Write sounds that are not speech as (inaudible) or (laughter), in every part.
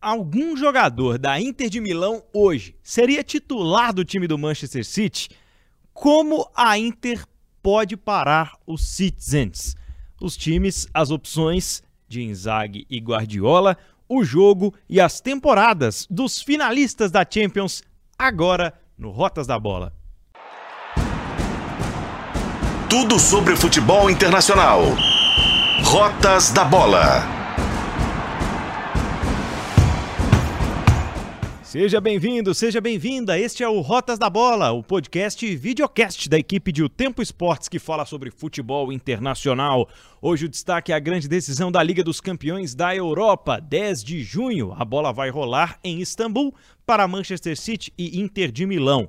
algum jogador da Inter de Milão hoje seria titular do time do Manchester City? Como a Inter pode parar os Citizens? Os times, as opções de Inzaghi e Guardiola, o jogo e as temporadas dos finalistas da Champions agora no Rotas da Bola. Tudo sobre futebol internacional. Rotas da Bola. Seja bem-vindo, seja bem-vinda. Este é o Rotas da Bola, o podcast e videocast da equipe de O Tempo Esportes que fala sobre futebol internacional. Hoje o destaque é a grande decisão da Liga dos Campeões da Europa, 10 de junho. A bola vai rolar em Istambul para Manchester City e Inter de Milão.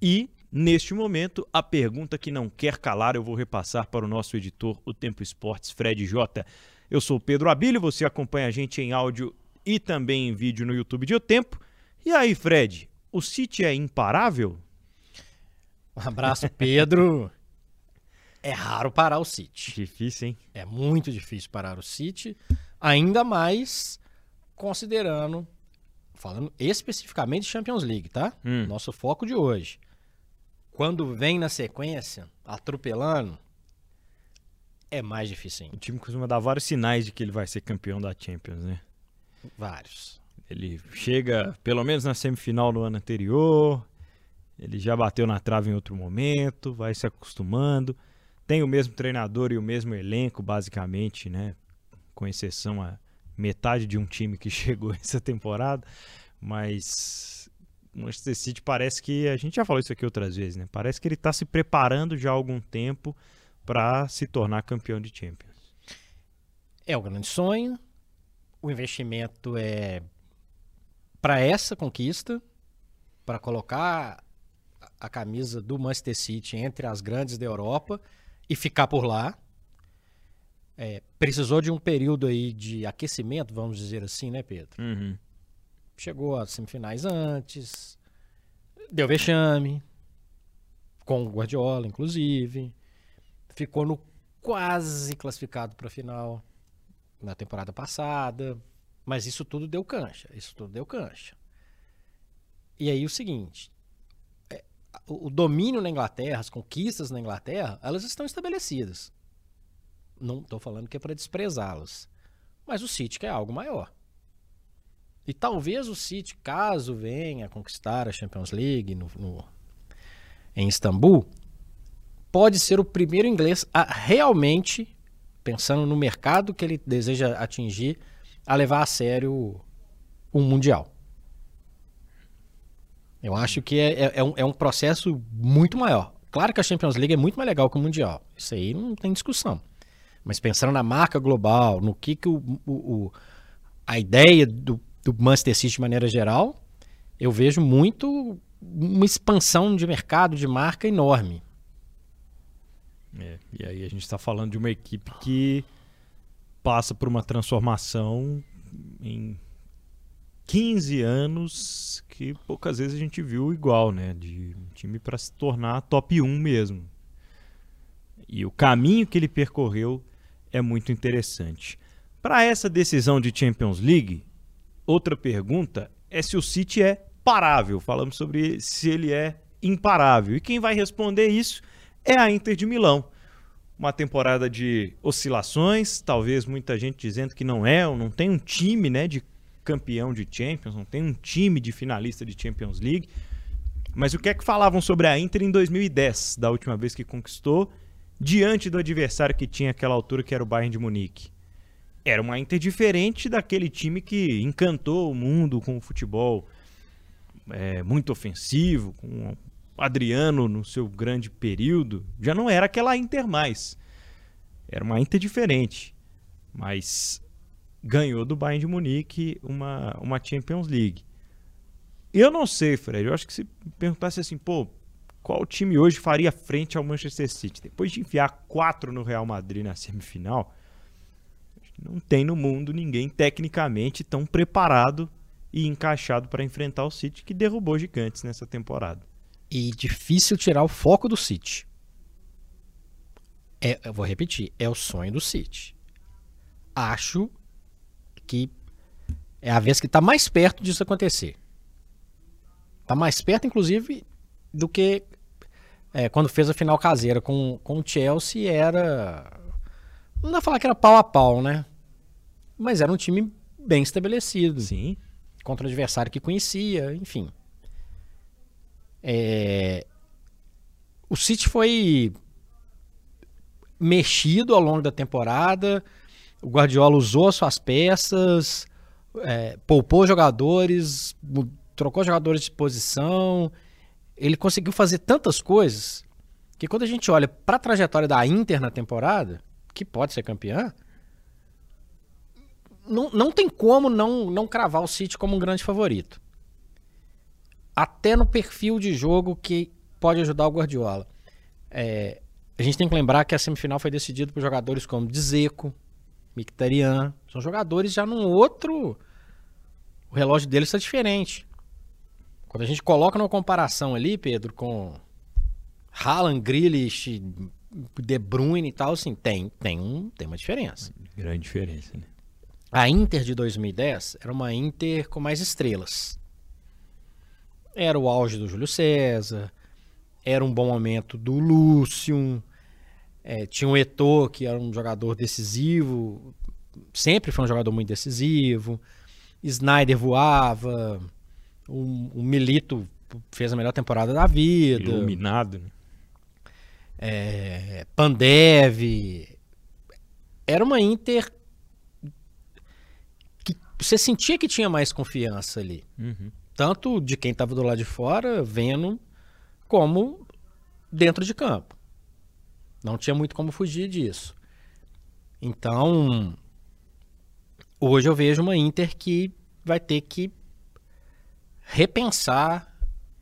E Neste momento, a pergunta que não quer calar eu vou repassar para o nosso editor, o Tempo Esportes, Fred Jota. Eu sou Pedro Abílio, você acompanha a gente em áudio e também em vídeo no YouTube de O Tempo. E aí, Fred, o City é imparável? Um abraço, Pedro. é raro parar o City. Difícil, hein? É muito difícil parar o City, ainda mais considerando, falando especificamente de Champions League, tá? Hum. Nosso foco de hoje. Quando vem na sequência, atropelando, é mais difícil O time costuma dar vários sinais de que ele vai ser campeão da Champions, né? Vários. Ele chega, pelo menos na semifinal no ano anterior, ele já bateu na trave em outro momento, vai se acostumando. Tem o mesmo treinador e o mesmo elenco, basicamente, né? Com exceção a metade de um time que (laughs) chegou essa temporada. Mas Manchester City parece que. A gente já falou isso aqui outras vezes, né? Parece que ele está se preparando já há algum tempo para se tornar campeão de Champions. É o grande sonho. O investimento é para essa conquista, para colocar a camisa do Manchester City entre as grandes da Europa e ficar por lá. É, precisou de um período aí de aquecimento, vamos dizer assim, né, Pedro? Uhum. Chegou às semifinais antes, deu vexame, com o Guardiola, inclusive. Ficou no quase classificado para a final na temporada passada. Mas isso tudo deu cancha. Isso tudo deu cancha. E aí o seguinte: é, o, domínio na Inglaterra, as conquistas na Inglaterra, elas estão estabelecidas. Não estou falando que é para desprezá-las. Mas o City quer algo maior. E talvez o City, caso venha conquistar a Champions League no, no, em Istambul, pode ser o primeiro inglês a realmente, pensando no mercado que ele deseja atingir, a levar a sério um Mundial. Eu acho que é, é, é, um, é um processo muito maior. Claro que a Champions League é muito mais legal que o Mundial. Isso aí não tem discussão. Mas pensando na marca global, no que, que o, o, o a ideia do, do Manchester City de maneira geral, eu vejo muito uma expansão de mercado, de marca enorme. É, e aí a gente está falando de uma equipe que passa por uma transformação em 15 anos que poucas vezes a gente viu igual, né? De um time para se tornar top 1 mesmo. E o caminho que ele percorreu é muito interessante. Para essa decisão de Champions League, outra pergunta é se o City é parável. Falamos sobre se ele é imparável. E quem vai responder isso é a Inter de Milão uma temporada de oscilações, talvez muita gente dizendo que não é, ou não tem um time né, de campeão de Champions, não tem um time de finalista de Champions League. Mas o que é que falavam sobre a Inter em 2010, da última vez que conquistou, diante do adversário que tinha aquela altura, que era o Bayern de Munique? Era uma Inter diferente daquele time que encantou o mundo com o futebol é, muito ofensivo, com Adriano no seu grande período, já não era aquela Inter mais. Era uma Inter diferente. Mas ganhou do Bayern de Munique uma, uma Champions League. Eu não sei, Fred. Eu acho que se perguntasse assim, pô, qual time hoje faria frente ao Manchester City? Depois de enfiar quatro no Real Madrid na semifinal, não tem no mundo ninguém tecnicamente tão preparado e encaixado para enfrentar o City que derrubou gigantes nessa temporada e difícil tirar o foco do City. É, eu vou repetir, é o sonho do City. Acho que é a vez que está mais perto disso acontecer. Está mais perto, inclusive, do que é, quando fez a final caseira com, com o Chelsea. Era. Não dá pra falar que era pau a pau, né? Mas era um time bem estabelecido. Sim. Contra o adversário que conhecia, enfim. É... O City foi mexido ao longo da temporada. O Guardiola usou as suas peças, é, poupou jogadores, trocou jogadores de posição. Ele conseguiu fazer tantas coisas que quando a gente olha para a trajetória da Inter na temporada, que pode ser campeã, não, não tem como não, não cravar o City como um grande favorito. Até no perfil de jogo que pode ajudar o Guardiola. É, a gente tem que lembrar que a semifinal foi decidida por jogadores como Dzeko, Mkhitaryan. São jogadores já num outro... O relógio deles está diferente. Quando a gente coloca numa comparação ali, Pedro, com Haaland, Grealish, De Bruyne e tal, assim, tem, tem, um, tem uma diferença. Grande diferença, né? A Inter de 2010 era uma Inter com mais estrelas. Era o auge do Júlio César, era um bom momento do Lúcio, é, tinha o Eto'o, que era um jogador decisivo, sempre foi um jogador muito decisivo. Snyder voava, o, o Milito fez a melhor temporada da vida. Iluminado. Né? É, Pandev. Era uma Inter que você sentia que tinha mais confiança ali. Uhum. Tanto de quem estava do lado de fora, vendo, como dentro de campo. Não tinha muito como fugir disso. Então, hoje eu vejo uma Inter que vai ter que repensar,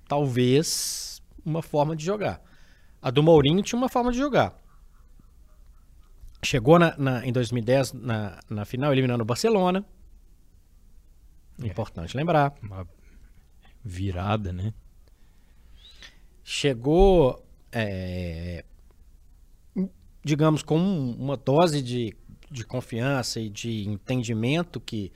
talvez, uma forma de jogar. A do Mourinho tinha uma forma de jogar. Chegou na, na, em 2010 na, na final eliminando o Barcelona. É. Importante lembrar. Uma virada, né? Chegou, é, digamos, com uma dose de, de confiança e de entendimento que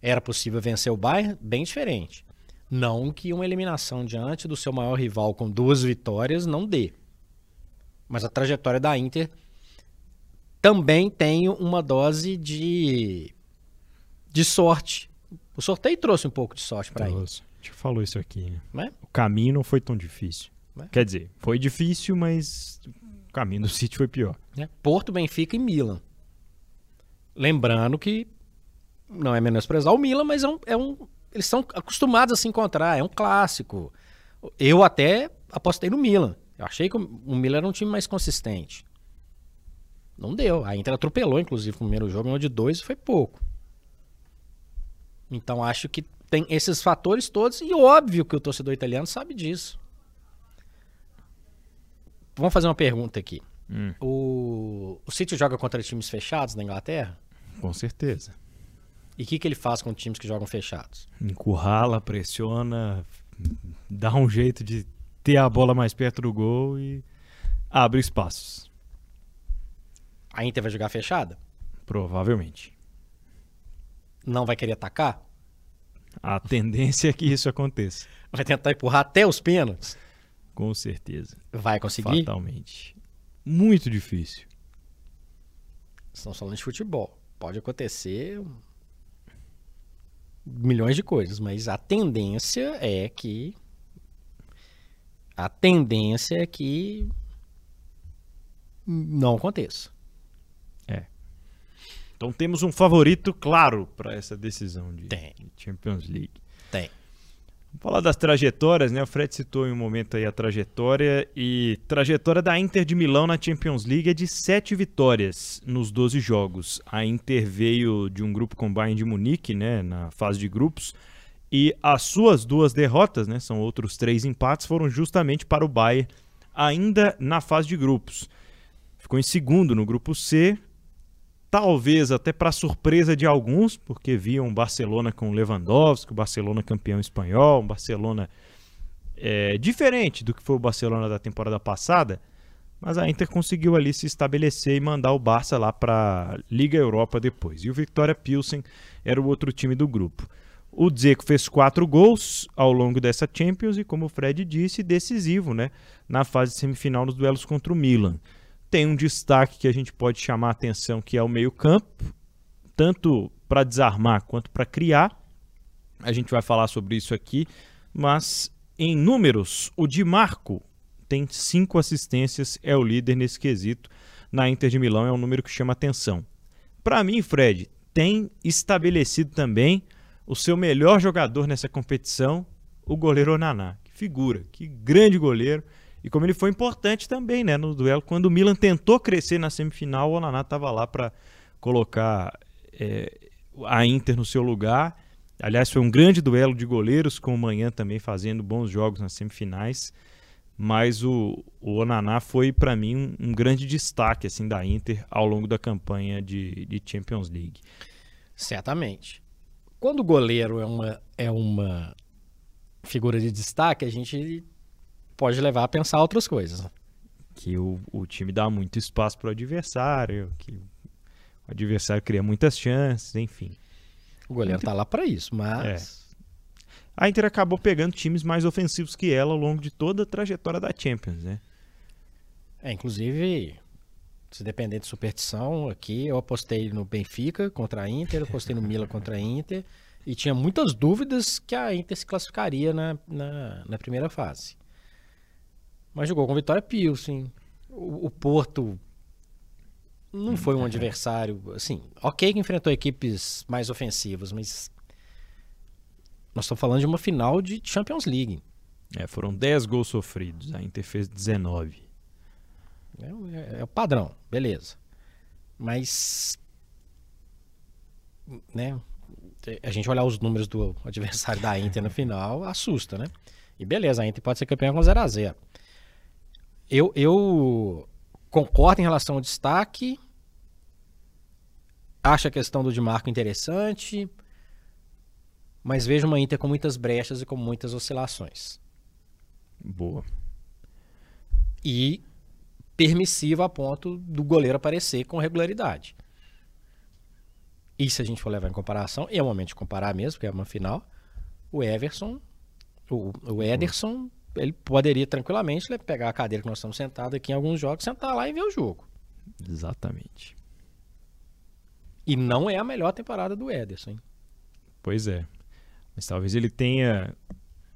era possível vencer o Bayern, bem diferente. Não que uma eliminação diante do seu maior rival com duas vitórias não dê. Mas a trajetória da Inter também tem uma dose de, de sorte. O sorteio trouxe um pouco de sorte para. A gente falou isso aqui. Né? O caminho não foi tão difícil. É? Quer dizer, foi difícil, mas o caminho do (laughs) City foi pior. É. Porto, Benfica e Milan. Lembrando que não é menosprezar o Milan, mas é um, é um eles são acostumados a se encontrar, é um clássico. Eu até apostei no Milan. Eu achei que o Milan era um time mais consistente. Não deu. A Inter atropelou, inclusive, no primeiro jogo, onde dois foi pouco. Então acho que tem esses fatores todos, e óbvio que o torcedor italiano sabe disso. Vamos fazer uma pergunta aqui. Hum. O, o City joga contra times fechados na Inglaterra? Com certeza. E o que, que ele faz com times que jogam fechados? Encurrala, pressiona, dá um jeito de ter a bola mais perto do gol e abre espaços. A Inter vai jogar fechada? Provavelmente. Não vai querer atacar? A tendência é que isso aconteça. Vai tentar empurrar até os pênaltis? Com certeza. Vai conseguir? Fatalmente. Muito difícil. Estamos falando de futebol. Pode acontecer milhões de coisas, mas a tendência é que a tendência é que não aconteça. Então temos um favorito claro para essa decisão de Tem. Champions League. Tem. Vamos falar das trajetórias, né? O Fred citou em um momento aí a trajetória e trajetória da Inter de Milão na Champions League é de sete vitórias nos 12 jogos. A Inter veio de um grupo com o Bayern de Munique, né, na fase de grupos, e as suas duas derrotas, né, são outros três empates, foram justamente para o Bayern ainda na fase de grupos. Ficou em segundo no grupo C, talvez até para surpresa de alguns, porque viam Barcelona com Lewandowski, o Barcelona campeão espanhol, um Barcelona é, diferente do que foi o Barcelona da temporada passada, mas a Inter conseguiu ali se estabelecer e mandar o Barça lá para Liga Europa depois. E o Victoria Pilsen era o outro time do grupo. O Dzeko fez quatro gols ao longo dessa Champions e, como o Fred disse, decisivo né, na fase semifinal nos duelos contra o Milan. Tem um destaque que a gente pode chamar a atenção, que é o meio-campo, tanto para desarmar quanto para criar. A gente vai falar sobre isso aqui, mas em números, o Di Marco tem cinco assistências, é o líder nesse quesito. Na Inter de Milão é um número que chama atenção. Para mim, Fred, tem estabelecido também o seu melhor jogador nessa competição, o goleiro Onaná. Que figura, que grande goleiro. E como ele foi importante também né, no duelo, quando o Milan tentou crescer na semifinal, o Onaná estava lá para colocar é, a Inter no seu lugar. Aliás, foi um grande duelo de goleiros, com o Manhã também fazendo bons jogos nas semifinais. Mas o, o Onaná foi, para mim, um, um, grande destaque assim da Inter ao longo da campanha de, de Champions League. Certamente. Quando o goleiro é uma, é uma figura de destaque, a gente pode levar a pensar outras coisas. Que o, o time dá muito espaço para o adversário, que o adversário cria muitas chances, enfim. O goleiro está lá para isso, mas. É. A Inter acabou pegando times mais ofensivos que ela ao longo de toda a trajetória da Champions, né? É, inclusive, se depender de superstição, aqui eu apostei no Benfica contra a Inter, apostei no Milan contra a Inter, e tinha muitas dúvidas que a Inter se classificaria na, na, na primeira fase. Mas jogou com Vitória Pilsen. O, o Porto não foi um adversário, assim, ok que enfrentou equipes mais ofensivas, mas nós estamos falando de uma final de Champions League. É, foram 10 gols sofridos, a Inter fez 19. É, é, é, o padrão, beleza. Mas. Né, a gente olhar os números do adversário da Inter no final, assusta, né? E beleza, a Inter pode ser campeã com 0x0. Eu, eu concordo em relação ao destaque. Acho a questão do Di Marco interessante mas vejo uma Inter com muitas brechas e com muitas oscilações. Boa. E permissiva a ponto do goleiro aparecer com regularidade. E se a gente for levar em comparação, e é o momento de comparar mesmo, porque é uma final, o Everson, o, o Ederson, ele poderia tranquilamente pegar a cadeira que nós estamos sentados aqui em alguns jogos, sentar lá e ver o jogo. Exatamente. E não é a melhor temporada do Ederson. Hein? Pois é. Mas talvez ele tenha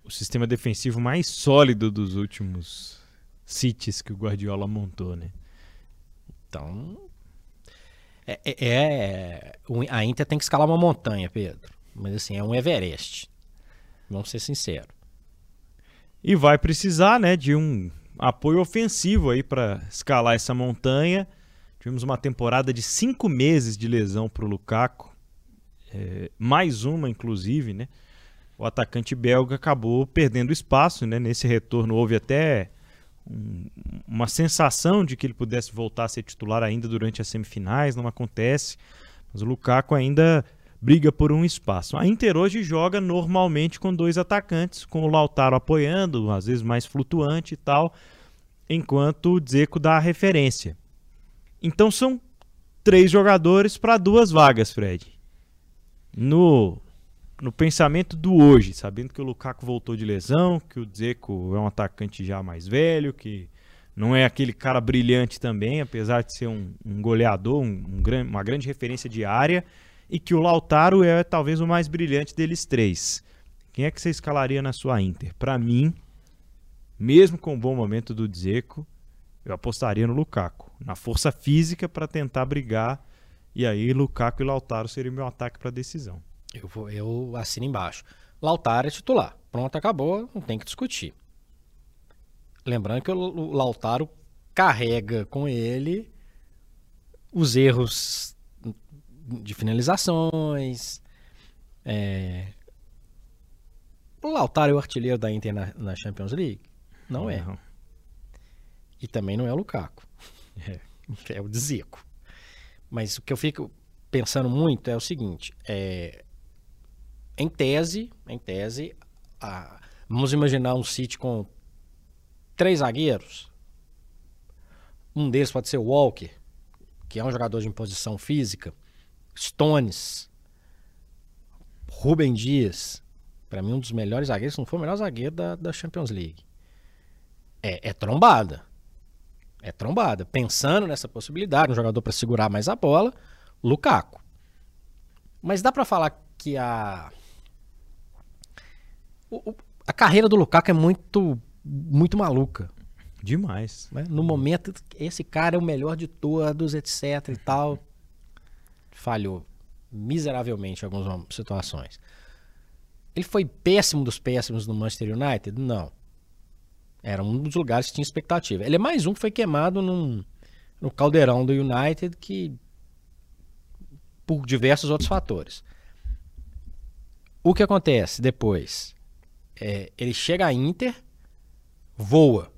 o sistema defensivo mais sólido dos últimos cities que o Guardiola montou, né? Então. É, é, é, a Inter tem que escalar uma montanha, Pedro. Mas assim, é um Everest. Vamos ser sinceros. E vai precisar, né, de um apoio ofensivo aí para escalar essa montanha. Tivemos uma temporada de cinco meses de lesão para o Lukaku. É, mais uma, inclusive, né? o atacante belga acabou perdendo espaço. Né? Nesse retorno houve até um, uma sensação de que ele pudesse voltar a ser titular ainda durante as semifinais, não acontece. Mas o Lukaku ainda briga por um espaço. A Inter hoje joga normalmente com dois atacantes, com o Lautaro apoiando, às vezes mais flutuante e tal, enquanto o Dzeko dá a referência. Então são três jogadores para duas vagas, Fred. No no pensamento do hoje, sabendo que o Lukaku voltou de lesão, que o Dzeko é um atacante já mais velho, que não é aquele cara brilhante também, apesar de ser um, um goleador, um, um, uma grande referência de área, e que o Lautaro é talvez o mais brilhante deles três. Quem é que você escalaria na sua Inter? Para mim, mesmo com o bom momento do Dzeko, eu apostaria no Lukaku, na força física para tentar brigar, e aí Lukaku e Lautaro seriam meu ataque para decisão. Eu, vou, eu assino embaixo. Lautaro é titular. Pronto, acabou, não tem que discutir. Lembrando que o Lautaro carrega com ele os erros de finalizações. É... O Lautaro é o artilheiro da Inter na, na Champions League? Não é. E também não é o Lukaku. É, (laughs) é o Dzeko. Mas o que eu fico pensando muito é o seguinte: é, em tese, em tese, a, vamos imaginar um City com três zagueiros. Um deles pode ser o Walker, que é um jogador de imposição física. Stones. Rubem Dias. Para mim, um dos melhores zagueiros, se não for o melhor zagueiro da, da Champions League. É, é trombada. É trombada. Pensando nessa possibilidade, um jogador para segurar mais a bola, Lukaku. Mas dá para falar que a o, a carreira do Lukaku é muito muito maluca. Demais. Né? No momento, esse cara é o melhor de todos, etc e tal. Falhou miseravelmente em algumas situações. Ele foi péssimo dos péssimos no Manchester United? Não. Era um dos lugares que tinha expectativa. Ele é mais um que foi queimado num, no caldeirão do United que por diversos outros fatores. O que acontece depois? É, ele chega a Inter, voa.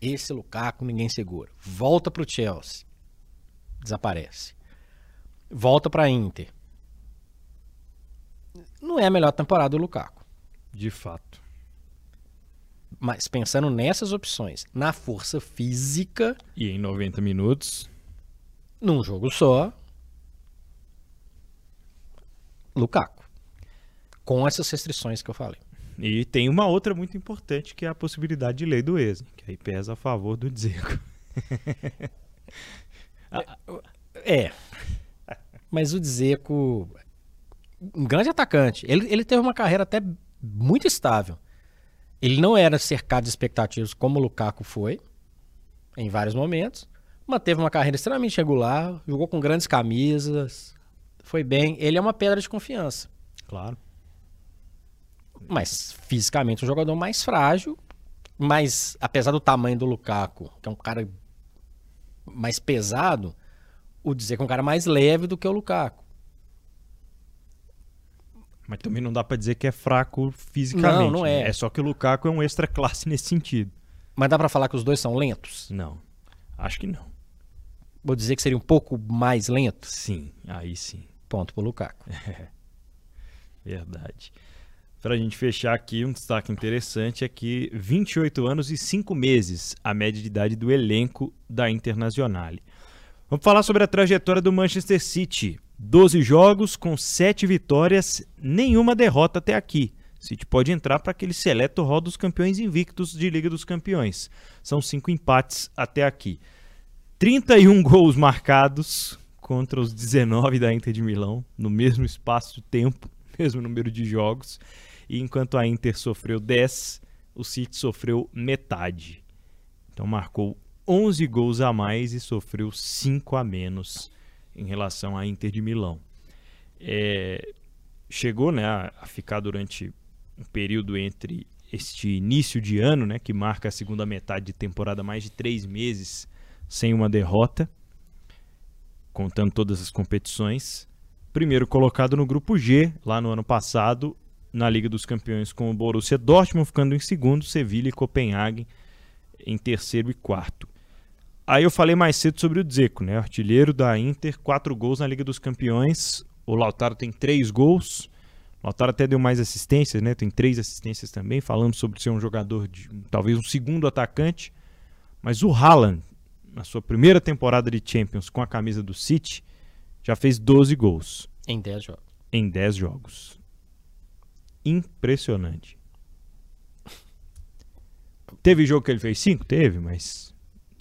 Esse Lukaku ninguém segura. Volta para o Chelsea. Desaparece. Volta para Inter. Não é a melhor temporada do Lukaku. De fato. Mas pensando nessas opções, na força física. E em 90 minutos. Num jogo só. Lukaku. Com essas restrições que eu falei. E tem uma outra muito importante que é a possibilidade de lei do ex, que aí pesa a favor do Dzeko. é. (laughs) Mas o Dzeko, um grande atacante, ele, ele teve uma carreira até muito estável. Ele não era cercado de expectativas como o Lukaku foi, em vários momentos. Manteve uma carreira extremamente regular, jogou com grandes camisas, foi bem. Ele é uma pedra de confiança. Claro. Mas fisicamente um jogador mais frágil, mas apesar do tamanho do Lukaku, que é um cara mais pesado, o dizer que é um cara mais leve do que o Lukaku. Mas também não dá para dizer que é fraco fisicamente. Não, não é. Né? É só que o Lukaku é um extra classe nesse sentido. Mas dá para falar que os dois são lentos? Não. Acho que não. Vou dizer que seria um pouco mais lento? Sim, aí sim. Ponto pro Lukaku. (laughs) É. Verdade. Para a gente fechar aqui, um destaque interessante é que 28 anos e 5 meses a média de idade do elenco da Internazionale. Vamos falar sobre a trajetória do Manchester City. 12 jogos com 7 vitórias, nenhuma derrota até aqui. City pode entrar para aquele seleto rol dos campeões invictos de Liga dos Campeões. São 5 empates até aqui. 31 (laughs) gols marcados contra os 19 da Inter de Milão, no mesmo espaço de tempo, (laughs) mesmo número de jogos. E enquanto a Inter sofreu 10, o City sofreu metade. Então marcou 11 gols a mais e sofreu 5 a menos em relação à Inter de Milão. É, chegou né, a ficar durante um período entre este início de ano, né, que marca a segunda metade de temporada, mais de três meses sem uma derrota, contando todas as competições. Primeiro colocado no grupo G, lá no ano passado, na Liga dos Campeões com o Borussia Dortmund, ficando em segundo, Sevilha e Copenhague em terceiro e quarto. Aí eu falei mais cedo sobre o Dzeko, né? Artilheiro da Inter, quatro gols na Liga dos Campeões. O Lautaro tem três gols. O Lautaro até deu mais assistências, né? Tem três assistências também. Falando sobre ser um jogador de talvez um segundo atacante. Mas o Haaland, na sua primeira temporada de Champions com a camisa do City, já fez 12 gols. Em 10 jogos. Em 10 jogos impressionante. (laughs) Teve jogo que ele fez 5? Teve, mas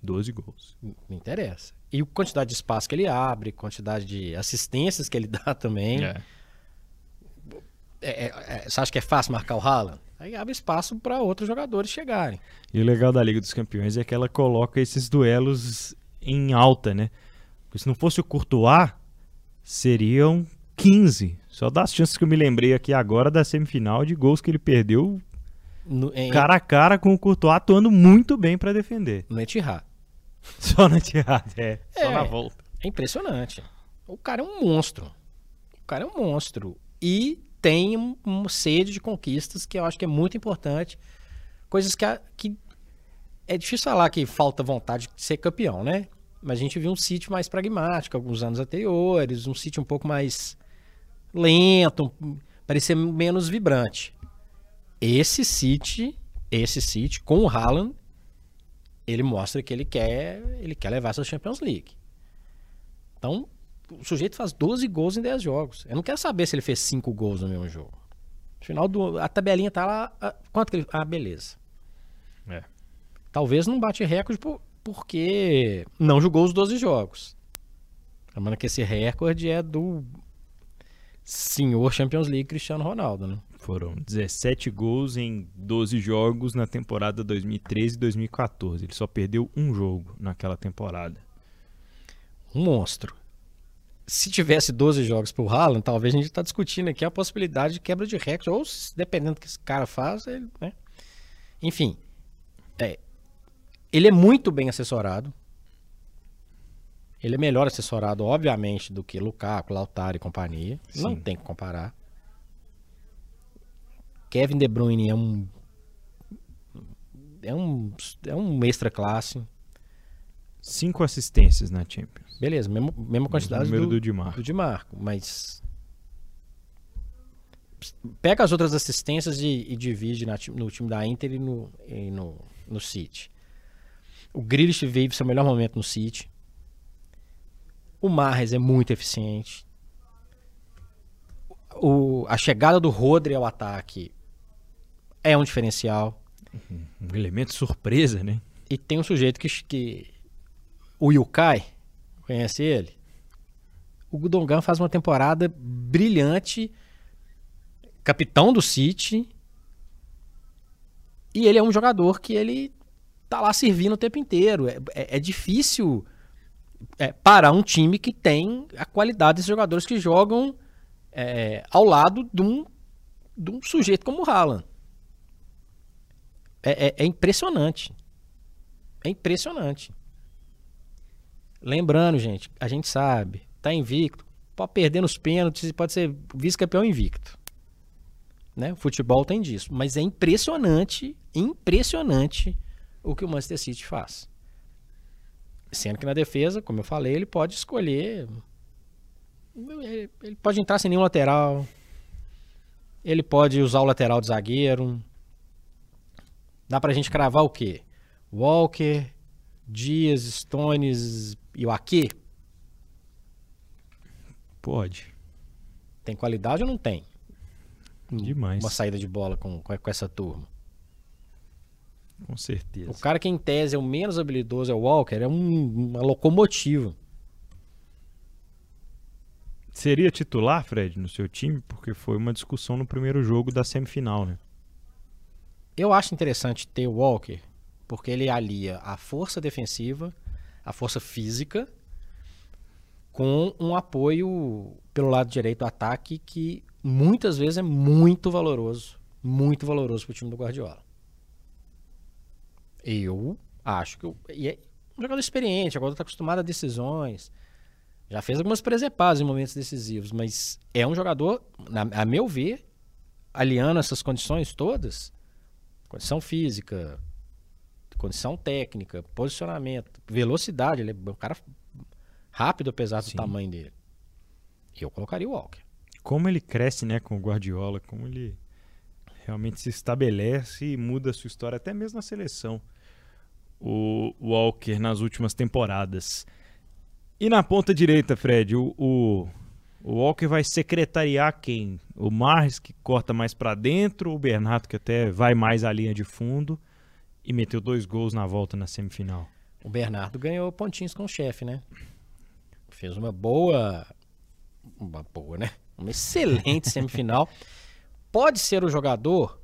12 gols. Me interessa. E a quantidade de espaço que ele abre, quantidade de assistências que ele (laughs) dá também. É. É, é, é você acha que é fácil marcar o Haaland? Aí abre espaço para outros jogadores chegarem. E o legal da Liga dos Campeões é que ela coloca esses duelos em alta, né? Porque se não fosse o Courtois, seriam 15. Só das chances que eu me lembrei aqui agora da semifinal de gols que ele perdeu no, em... cara a cara com o Courtois atuando muito bem para defender. No Etihad. (laughs) Só no Etihad, é. Só é, na volta. É impressionante. O cara é um monstro. O cara é um monstro. E tem um, um sede de conquistas que eu acho que é muito importante. Coisas que, a, que é difícil falar que falta vontade de ser campeão, né? Mas a gente viu um sítio mais pragmático alguns anos anteriores, um sítio um pouco mais lento, parecia menos vibrante. Esse City, esse City com o Haaland, ele mostra que ele quer, ele quer levar essa Champions League. Então, o sujeito faz 12 gols em 10 jogos. Eu não quero saber se ele fez 5 gols no mesmo jogo. No final do a tabelinha tá lá, a, quanto que ele, ah, beleza. É. Talvez não bate recorde por, porque não jogou os 12 jogos. Lembrando que esse recorde é do senhor Champions League Cristiano Ronaldo, né? Foram 17 gols em 12 jogos na temporada 2013 e 2014. Ele só perdeu um jogo naquela temporada. Um monstro. Se tivesse 12 jogos pro Haaland, talvez a gente tá discutindo aqui a possibilidade de quebra de recorde, ou dependendo do que esse cara faz, ele, né? Enfim, é, ele é muito bem assessorado. Ele é melhor assessorado, obviamente, do que Lukaku, Lautaro e companhia. Não Sim. tem que comparar. Kevin De Bruyne é um é um é um extra classe. Cinco assistências na Champions. Beleza, mesmo, mesma quantidade número do, do Di Marco. do Di Marco, mas pega as outras assistências e, e divide na no time da Inter e no, e no, no City. O Grealish vive seu melhor momento no City. O Marres é muito eficiente. O, a chegada do Rodri ao ataque é um diferencial. Um elemento surpresa, né? E tem um sujeito que, que o Yukai, conhece ele? O Gudongan faz uma temporada brilhante, capitão do City. E ele é um jogador que ele tá lá servindo o tempo inteiro. É, é- é difícil é, parar um time que tem a qualidade desses jogadores que jogam é, ao lado de um, de um sujeito como o Haaland. É- é- é impressionante. É impressionante. Lembrando, gente, a gente sabe, tá invicto, pode perder nos pênaltis e pode ser vice-campeão invicto. Né? O futebol tem disso. Mas é impressionante, impressionante o que o Manchester City faz. Sendo que na defesa, como eu falei, ele pode escolher. Ele ele pode entrar sem nenhum lateral. Ele pode usar o lateral de zagueiro. Dá pra gente cravar o quê? Walker, Dias, Stones e o Ake? Pode. Tem qualidade ou não tem? Demais. Uma saída de bola com, com, com essa turma. Com certeza. O cara que em tese é o menos habilidoso é o Walker, é um- uma locomotiva. Seria titular, Fred, no seu time? Porque foi uma discussão no primeiro jogo da semifinal, né? Eu acho interessante ter o Walker, porque ele alia a força defensiva, a força física, com um apoio pelo lado direito do ataque que muitas vezes é muito valoroso. Muito valoroso pro time do Guardiola. Eu acho que. o- E é um jogador experiente, agora tá acostumado a decisões. Já fez algumas presepadas em momentos decisivos, mas é um jogador, na- a meu ver, aliando essas condições todas, condição física, condição técnica, posicionamento, velocidade, ele é um cara rápido apesar do Sim. tamanho dele. Eu colocaria o Walker. Como ele cresce, né, com o Guardiola, como ele realmente se estabelece e muda a sua história, até mesmo na seleção. O Walker nas últimas temporadas. E na ponta direita, Fred, o, o, o Walker vai secretariar quem? O Mars, que corta mais pra dentro, o Bernardo, que até vai mais à linha de fundo e meteu dois gols na volta na semifinal. O Bernardo ganhou pontinhos com o chefe, né? Fez uma boa. Uma boa, né? Uma excelente (laughs) semifinal. Pode ser o jogador.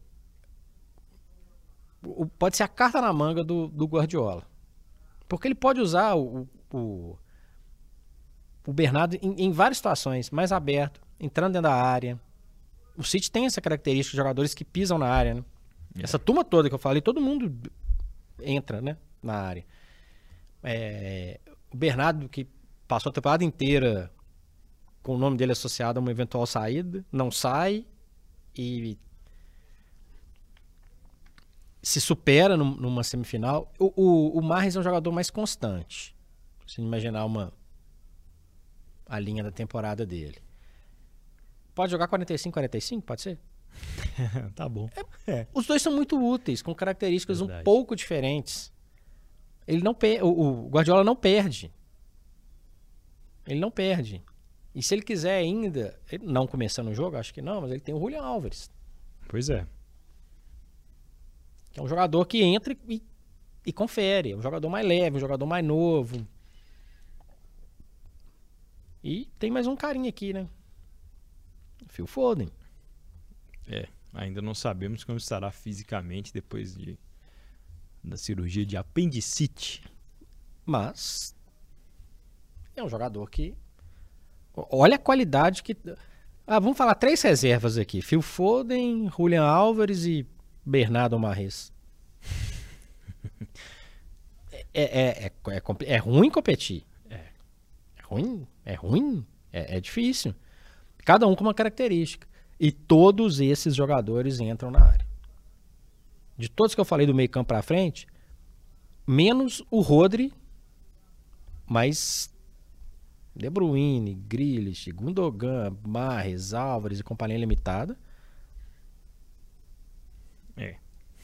Pode ser a carta na manga do, do Guardiola. Porque ele pode usar o, o, o Bernardo em, em várias situações, mais aberto, entrando dentro da área. O City tem essa característica de jogadores que pisam na área, né? Essa turma toda que eu falei, todo mundo entra, né? Na área. É, o Bernardo, que passou a temporada inteira com o nome dele associado a uma eventual saída, não sai e se supera num- numa semifinal. O, o, o Marres é um jogador mais constante. Se imaginar uma a linha da temporada dele. Pode jogar 45, 45, pode ser? (laughs) tá bom. Os dois são muito úteis, com características um Verdade. pouco diferentes. Ele não o, o Guardiola não perde. Ele não perde. E se ele quiser ainda, ele não começando o jogo, acho que não, mas ele tem o Julian Álvares. Pois é. Que é um jogador que entra e, e confere. É um jogador mais leve, um jogador mais novo. E tem mais um carinha aqui, né? Phil Foden. É, ainda não sabemos como estará fisicamente depois de da cirurgia de apendicite. Mas é um jogador que olha a qualidade que ah, vamos falar três reservas aqui: Phil Foden, Julian Álvares e Bernardo Marres. (laughs) é, é, é, é, é ruim competir. É, é ruim, é ruim, é, é difícil. Cada um com uma característica. E todos esses jogadores entram na área. De todos que eu falei do meio campo para frente, menos o Rodri, mas De Bruyne, Grealish, Gundogan, Marres, Álvares e Companhia Limitada. É.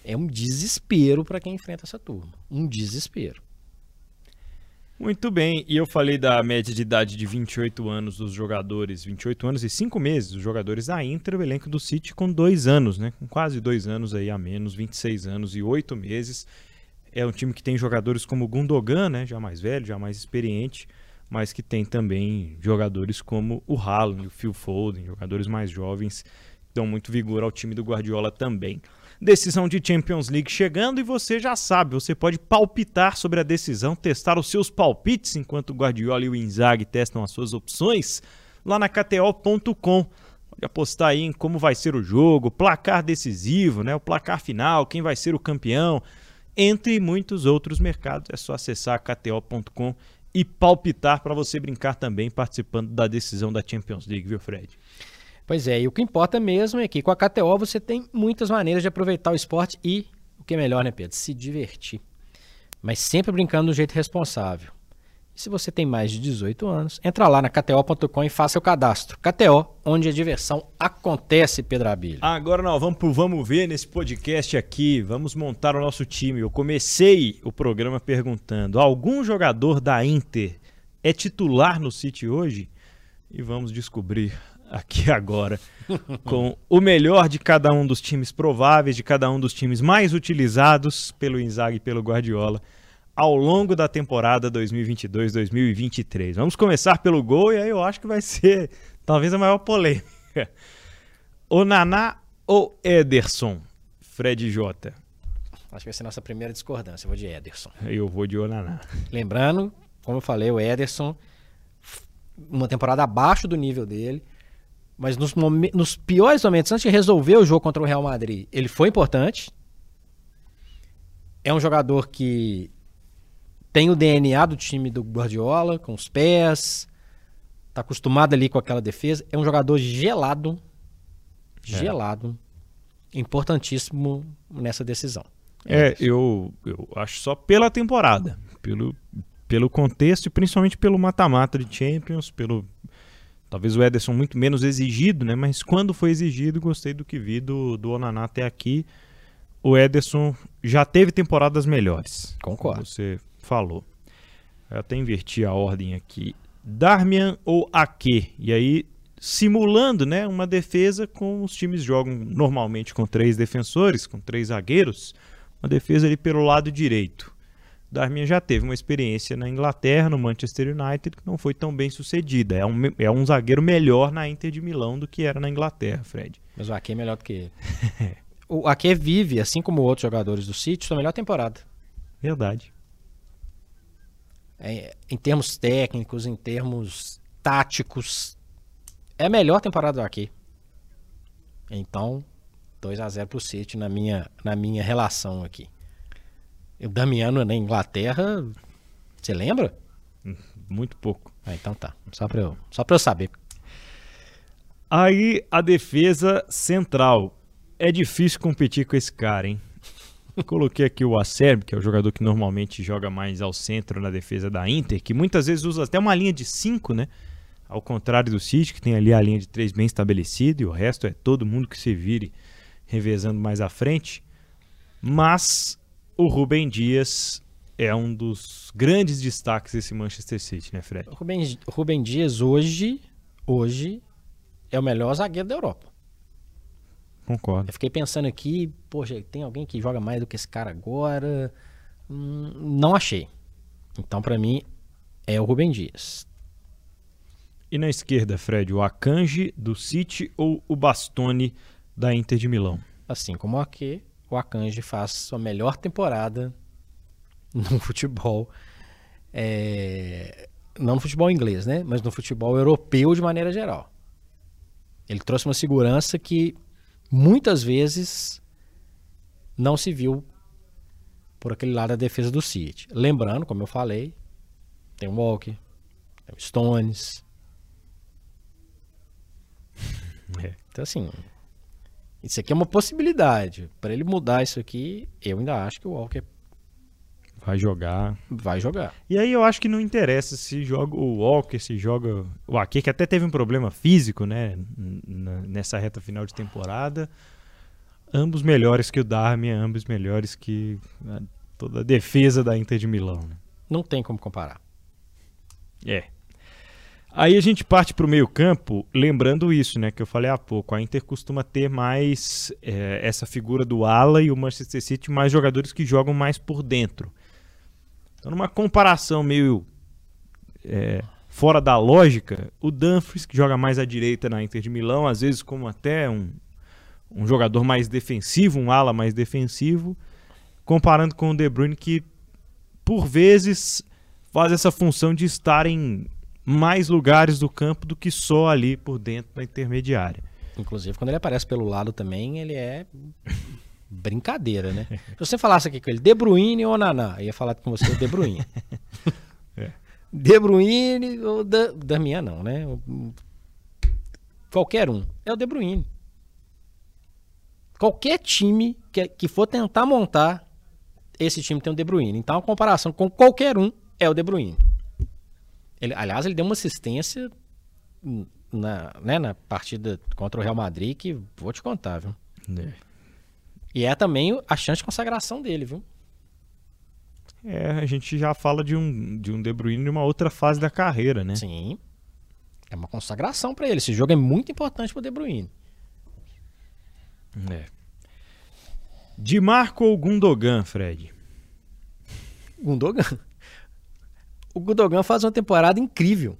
É um desespero para quem enfrenta essa turma. Um desespero. Muito bem, e eu falei da média de idade de 28 anos dos jogadores, 28 anos e 5 meses, os jogadores da Inter, o elenco do City com dois anos, né? Com quase dois anos aí a menos, 26 anos e 8 meses. É um time que tem jogadores como Gundogan, né? Já mais velho, já mais experiente, mas que tem também jogadores como o Haaland, o Phil Foden, jogadores mais jovens, que dão muito vigor ao time do Guardiola também. Decisão de Champions League chegando e você já sabe, você pode palpitar sobre a decisão, testar os seus palpites enquanto Guardiola e o Inzaghi testam as suas opções lá na KTO.com. Pode apostar aí em como vai ser o jogo, placar decisivo, né, o placar final, quem vai ser o campeão, entre muitos outros mercados. É só acessar KTO.com e palpitar para você brincar também participando da decisão da Champions League, viu, Fred? Pois é, e o que importa mesmo é que com a KTO você tem muitas maneiras de aproveitar o esporte e, o que é melhor, né, Pedro? Se divertir. Mas sempre brincando do jeito responsável. E se você tem mais de 18 anos, entra lá na KTO.com e faça o cadastro. KTO, onde a diversão acontece, Pedro Abílio. Agora nós vamos pro Vamos Ver nesse podcast aqui. Vamos montar o nosso time. Eu comecei o programa perguntando: algum jogador da Inter é titular no City hoje? E vamos descobrir aqui (laughs) agora com o melhor de cada um dos times prováveis, de cada um dos times mais utilizados pelo Inzaghi e pelo Guardiola ao longo da temporada 2022-2023. Vamos começar pelo gol e aí eu acho que vai ser talvez a maior polêmica. O Naná ou Ederson? Fred J. Acho que vai ser nossa primeira discordância. Eu vou de Ederson. Eu vou de Onaná. Lembrando, como eu falei, o Ederson, uma temporada abaixo do nível dele. Mas nos, nos, piores momentos, antes de resolver o jogo contra o Real Madrid, ele foi importante. É um jogador que tem o DNA do time do Guardiola, com os pés, tá acostumado ali com aquela defesa. É um jogador gelado, é. gelado, importantíssimo nessa decisão. É, é eu, eu acho só pela temporada, pelo, pelo contexto e principalmente pelo mata-mata de Champions, pelo Talvez o Ederson muito menos exigido, né? Mas quando foi exigido, gostei do que vi do, do Onaná até aqui. O Ederson já teve temporadas melhores. Concordo. você falou. Eu até inverti a ordem aqui. Darmian ou Ake? E aí, simulando né, uma defesa com os times jogam normalmente com três defensores, com três zagueiros. Uma defesa ali pelo lado direito. Darmian já teve uma experiência na Inglaterra, no Manchester United, que não foi tão bem sucedida. É um, é um zagueiro melhor na Inter de Milão do que era na Inglaterra, Fred. Mas o Ake é melhor do que ele. (laughs) o Ake vive, assim como outros jogadores do City, sua melhor temporada. Verdade. É, em termos técnicos, em termos táticos, é a melhor temporada do Ake. Então, 2 a 0 pro City na minha, na minha relação aqui. O Damiano na Inglaterra, você lembra? Muito pouco. Ah, então tá. Só pra, eu, só pra eu saber. Aí a defesa central. É difícil competir com esse cara, hein? Coloquei aqui o Acerbi, que é o jogador que normalmente joga mais ao centro na defesa da Inter, que muitas vezes usa até uma linha de 5, né? Ao contrário do City, que tem ali a linha de 3 bem estabelecida e o resto é todo mundo que se vire revezando mais à frente. Mas o Rubem Dias é um dos grandes destaques desse Manchester City, né, Fred? O Rubem, o Rubem Dias hoje, hoje é o melhor zagueiro da Europa. Concordo. Eu fiquei pensando aqui, poxa, tem alguém que joga mais do que esse cara agora? Hum, não achei. Então, pra mim, é o Rubem Dias. E na esquerda, Fred, o Akanji do City ou o Bastoni da Inter de Milão? Assim como o Ake, o Akanji faz sua melhor temporada (laughs) no futebol. é, Não no futebol inglês, né? Mas no futebol europeu de maneira geral. Ele trouxe uma segurança que muitas vezes não se viu por aquele lado da defesa do City. Lembrando, como eu falei, tem o Walker, tem o Stones. (laughs) É. Então, assim, isso aqui é uma possibilidade. Para ele mudar isso aqui, eu ainda acho que o Walker Vai jogar. vai jogar. E aí eu acho que não interessa se joga o Walker, se joga o Ake, que até teve um problema físico, né, nessa reta final de temporada. Ambos melhores que o Darmian, ambos melhores que a- toda a defesa da Inter de Milão. né? Não tem como comparar. É. Aí a gente parte para o meio campo, lembrando isso, né, que eu falei há pouco. A Inter costuma ter mais é, essa figura do ala e o Manchester City mais jogadores que jogam mais por dentro. Então, numa comparação meio é, fora da lógica, o Dumfries, que joga mais à direita na Inter de Milão, às vezes como até um, um jogador mais defensivo, um ala mais defensivo, comparando com o De Bruyne, que por vezes faz essa função de estar em mais lugares do campo do que só ali por dentro da intermediária. Inclusive, quando ele aparece pelo lado também, ele é brincadeira, né? Se você falasse aqui com ele, De Bruyne ou Naná, eu ia falar com você De Bruyne. (laughs) É. De Bruyne ou da, Damian não, né? Qualquer um. É o De Bruyne. Qualquer time que, que for tentar montar, esse time tem o De Bruyne. Então, a comparação com qualquer um é o De Bruyne. Ele, aliás, ele deu uma assistência na, né, na partida contra o Real Madrid que vou te contar, viu? E é também a chance de consagração dele, viu? É, a gente já fala de um, de um De Bruyne numa outra fase da carreira, né? Sim. É uma consagração pra ele. Esse jogo é muito importante pro De Bruyne. É. De Marco ou Gundogan, Fred? Gundogan. O Gundogan faz uma temporada incrível.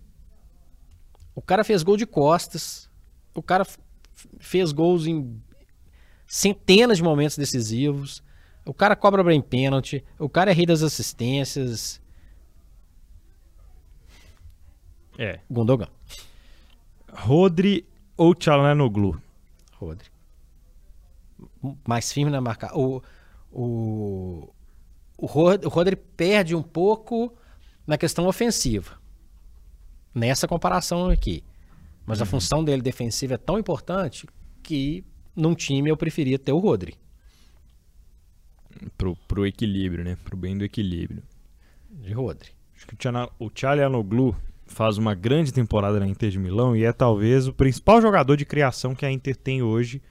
O cara fez gol de costas. O cara fez gols em centenas de momentos decisivos. O cara cobra bem pênalti. O cara é rei das assistências. É. Gundogan. Rodri ou Tchalanoglu? Rodri. Mais firme na marca. O, o, o, Rod- o Rodri perde um pouco na questão ofensiva. Nessa comparação aqui. Mas a função dele defensiva é tão importante que num time eu preferia ter o Rodri. Pro, pro equilíbrio, né? Pro bem do equilíbrio. De Rodri. Acho que o Tchalanoglu faz uma grande temporada na Inter de Milão e é talvez o principal jogador de criação que a Inter tem hoje,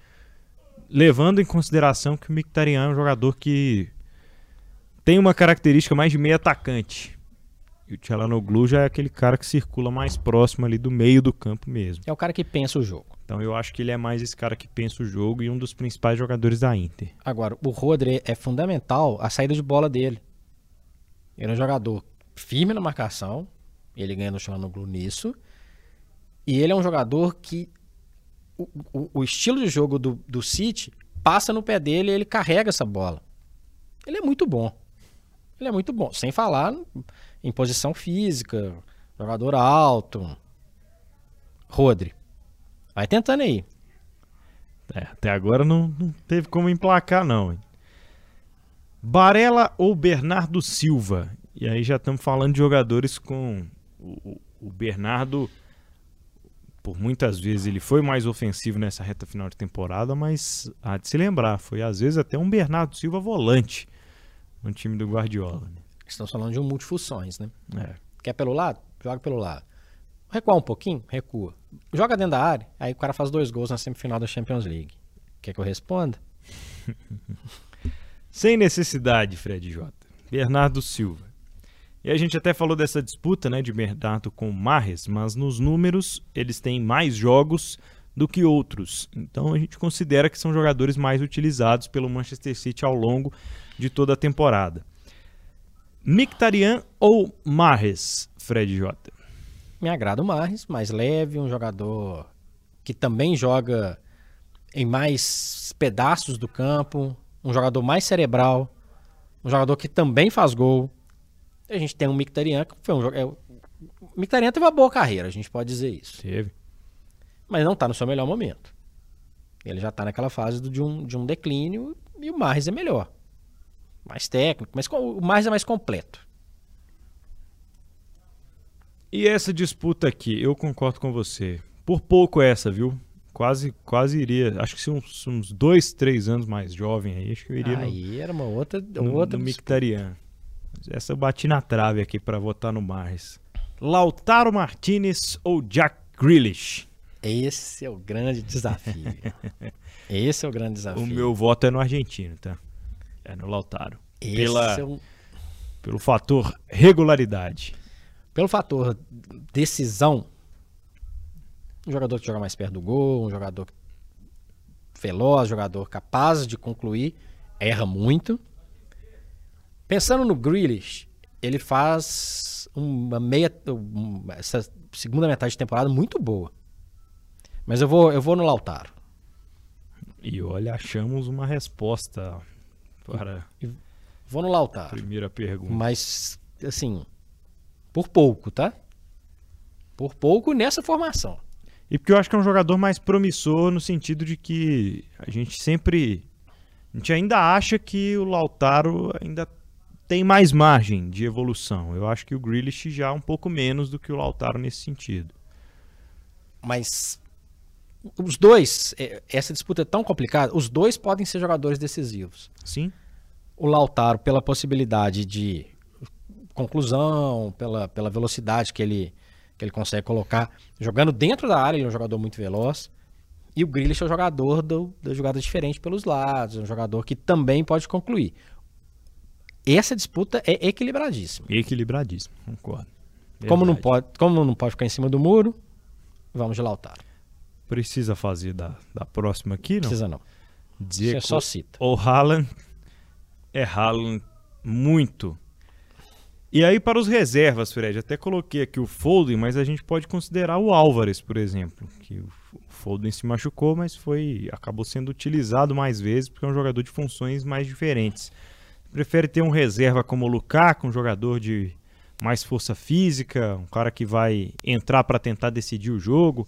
levando em consideração que o Mkhitaryan é um jogador que tem uma característica mais de meio atacante. E o Tchalanoglu já é aquele cara que circula mais próximo ali do meio do campo mesmo. É o cara que pensa o jogo. Então eu acho que ele é mais esse cara que pensa o jogo e um dos principais jogadores da Inter. Agora, o Rodri é fundamental a saída de bola dele. Ele é um jogador firme na marcação, ele ganha no Chalanoglu nisso, e ele é um jogador que o, o- o estilo de jogo do, do City passa no pé dele e ele carrega essa bola. Ele é muito bom. Ele é muito bom. Sem falar em posição física, jogador alto. Rodri. Vai tentando aí. É, até agora não, não teve como emplacar, não. hein? Barella ou Bernardo Silva? E aí já estamos falando de jogadores com. O, o- o Bernardo, por muitas vezes, ele foi mais ofensivo nessa reta final de temporada, mas há de se lembrar, foi às vezes até um Bernardo Silva volante no time do Guardiola. né? Estamos falando de um multifunções, né? É. Quer pelo lado? Joga pelo lado. Recuar um pouquinho? Recua. Joga dentro da área, aí o cara faz dois gols na semifinal da Champions League. Quer que eu responda? (laughs) Sem necessidade, Fred J. Bernardo Silva. E a gente até falou dessa disputa né, de Bernardo com o Marres, mas nos números eles têm mais jogos do que outros. Então a gente considera que são jogadores mais utilizados pelo Manchester City ao longo de toda a temporada. Mictarian ou Marres, Fred J? Me agrada o Marres, mais leve, um jogador que também joga em mais pedaços do campo, um jogador mais cerebral, um jogador que também faz gol. A gente tem um Mictarian que foi um jogador. É, o Mictarian teve uma boa carreira, a gente pode dizer isso. Teve. Mas não está no seu melhor momento. Ele já está naquela fase do, de, um, de um declínio e o Marres é melhor. Mais técnico, mas o Marres é mais completo. E essa disputa aqui, eu concordo com você. Por pouco essa, viu? Quase, quase iria. Acho que se uns, uns dois, três anos mais jovem aí, acho que eu iria aí no, era uma outra, no, outra no Mictarian. Essa eu bati na trave aqui para votar no Marres. Lautaro Martinez ou Jack Grealish? Esse é o grande desafio. (laughs) Esse é o grande desafio. O meu voto é no argentino, tá? É no Lautaro. Esse Pela, é um- Pelo fator regularidade. Pelo fator decisão, um jogador que joga mais perto do gol, um jogador veloz, jogador capaz de concluir, erra muito. Pensando no Grealish, ele faz uma meia, um- essa segunda metade de temporada muito boa. Mas eu vou, eu vou no Lautaro. E olha, achamos uma resposta para Vou no Lautaro. primeira pergunta. Mas, assim, por pouco, tá? Por pouco nessa formação. E porque eu acho que é um jogador mais promissor no sentido de que a gente sempre. A gente ainda acha que o Lautaro ainda tem mais margem de evolução. Eu acho que o Grealish já um pouco menos do que o Lautaro nesse sentido. Mas os dois, é, essa disputa é tão complicada, os dois podem ser jogadores decisivos. Sim? O Lautaro, pela possibilidade de conclusão, pela, pela velocidade que ele, que ele consegue colocar, jogando dentro da área, ele é um jogador muito veloz. E o Grealish é um jogador do, da jogada diferente pelos lados, é um jogador que também pode concluir. Essa disputa é equilibradíssima. Equilibradíssimo, concordo. Como não, pode, como não pode ficar em cima do muro, vamos de Lautaro. Precisa fazer da, da próxima aqui, não? Precisa não. Dizer Você que só cita. o Haaland é Haaland muito. E aí para os reservas, Fred, até coloquei aqui o Foden, mas a gente pode considerar o Álvares, por exemplo, que o Foden se machucou, mas foi acabou sendo utilizado mais vezes porque é um jogador de funções mais diferentes. Prefere ter um reserva como o Lukaku, um jogador de mais força física, um cara que vai entrar para tentar decidir o jogo.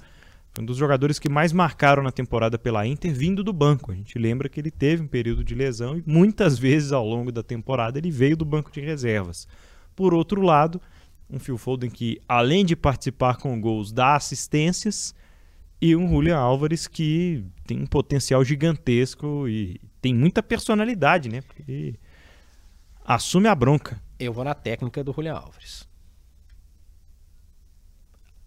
Foi um dos jogadores que mais marcaram na temporada pela Inter vindo do banco. A gente lembra que ele teve um período de lesão e muitas vezes ao longo da temporada ele veio do banco de reservas. Por outro lado, um Phil Foden que, além de participar com gols, dá assistências, e um Julian Álvares que tem um potencial gigantesco e tem muita personalidade, né? Porque assume a bronca. Eu vou na técnica do Julian Álvares.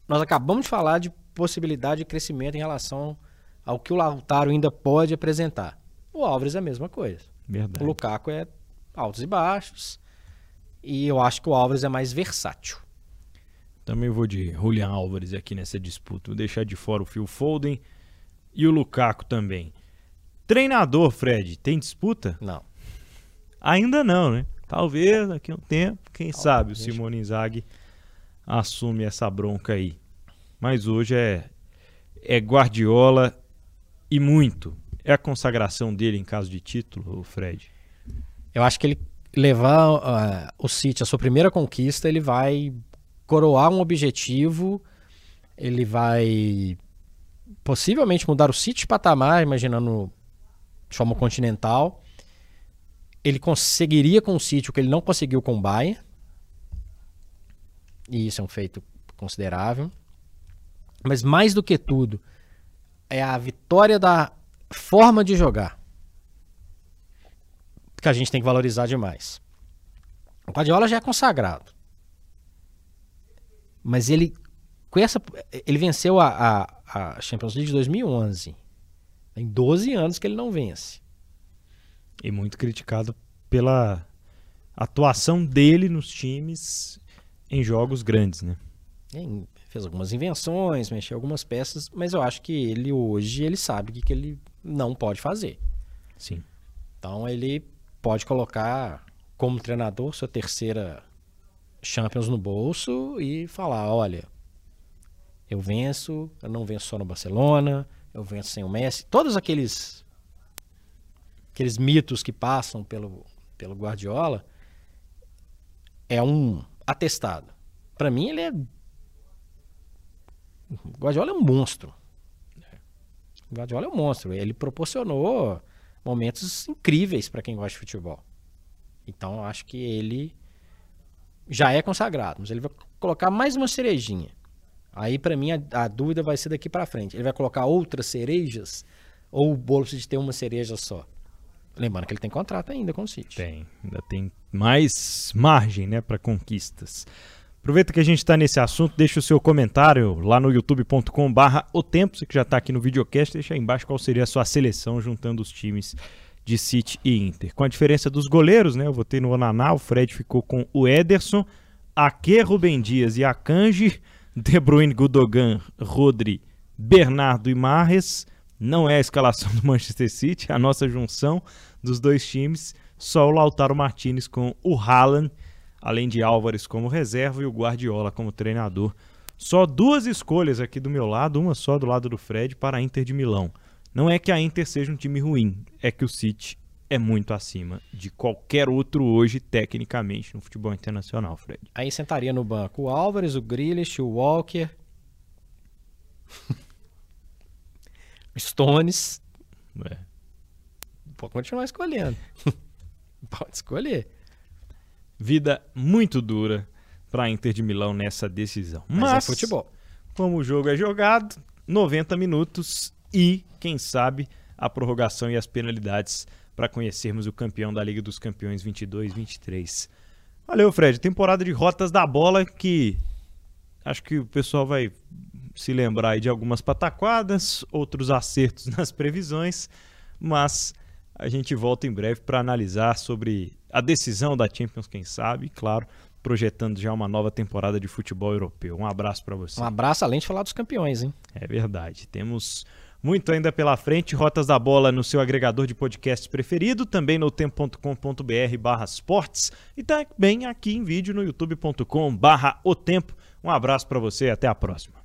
Nós acabamos de falar de possibilidade de crescimento em relação ao que o Lautaro ainda pode apresentar. O Álvares é a mesma coisa. Verdade. O Lukaku é altos e baixos. E eu acho que o Álvares é mais versátil. Também vou de Julian Álvares aqui nessa disputa. Vou deixar de fora o Phil Foden e o Lukaku também. Treinador, Fred, tem disputa? Não. Ainda não, né? Talvez daqui a um tempo, quem sabe o Talvez. Simone Inzaghi assume essa bronca aí. Mas hoje é é Guardiola e muito. É a consagração dele em caso de título, Fred. Eu acho que ele levar ah, o City à sua primeira conquista, ele vai coroar um objetivo, ele vai possivelmente mudar o City de patamar, imaginando de forma continental. Ele conseguiria com o City o que ele não conseguiu com o Bayern. E isso é um feito considerável. Mas mais do que tudo, é a vitória da forma de jogar que a gente tem que valorizar demais. O Guardiola já é consagrado. Mas ele com essa ele venceu a, a, a Champions League de 2011. Tem 12 anos que ele não vence. E muito criticado pela atuação dele nos times em jogos grandes, né? Em- fez algumas invenções, mexeu algumas peças, mas eu acho que ele hoje ele sabe o que, que ele não pode fazer. Sim. Então ele pode colocar como treinador sua terceira Champions no bolso e falar, olha, eu venço, eu não venço só no Barcelona, eu venço sem o Messi, todos aqueles aqueles mitos que passam pelo pelo Guardiola é um atestado. Para mim ele é o Guardiola é um monstro. O Guardiola é um monstro. Ele proporcionou momentos incríveis para quem gosta de futebol. Então eu acho que ele já é consagrado, mas ele vai colocar mais uma cerejinha. Aí para mim a, a dúvida vai ser daqui para frente. Ele vai colocar outras cerejas ou o bolo de ter uma cereja só? Lembrando que ele tem contrato ainda com o City. Tem, ainda tem mais margem, né, para conquistas. Aproveita que a gente está nesse assunto, deixa o seu comentário lá no youtube.com/barra o tempo, você que já está aqui no videocast, deixa aí embaixo qual seria a sua seleção juntando os times de City e Inter. Com a diferença dos goleiros, né, eu votei no Onaná, o Fred ficou com o Ederson, Ake, Rubem Dias e Akanji, De Bruyne, Gudogan, Rodri, Bernardo e Marres. Não é a escalação (laughs) do Manchester City, é a nossa junção dos dois times. Só o Lautaro Martinez com o Haaland, além de Álvares como reserva e o Guardiola como treinador. Só duas escolhas aqui do meu lado, uma só do lado do Fred para a Inter de Milão. Não é que a Inter seja um time ruim, é que o City é muito acima de qualquer outro hoje, tecnicamente, no futebol internacional, Fred. Aí sentaria no banco o Álvares, o Grealish, o Walker, (laughs) o Stones. É. Pode continuar escolhendo. (laughs) Pode escolher. Vida muito dura para a Inter de Milão nessa decisão. Mas, Mas, é futebol. como o jogo é jogado, 90 minutos e, quem sabe, a prorrogação e as penalidades para conhecermos o campeão da Liga dos Campeões 22-23. Valeu, Fred. Temporada de rotas da bola que acho que o pessoal vai se lembrar aí de algumas pataquadas, outros acertos (laughs) nas previsões, mas a gente volta em breve para analisar sobre a decisão da Champions, quem sabe, e, claro, projetando já uma nova temporada de futebol europeu. Um abraço para você. Um abraço além de falar dos campeões, hein? É verdade. Temos muito ainda pela frente. Rotas da Bola no seu agregador de podcasts preferido, também no tempo.com.br barra esportes e também aqui em vídeo no youtube.com barra o tempo. Um abraço para você e até a próxima.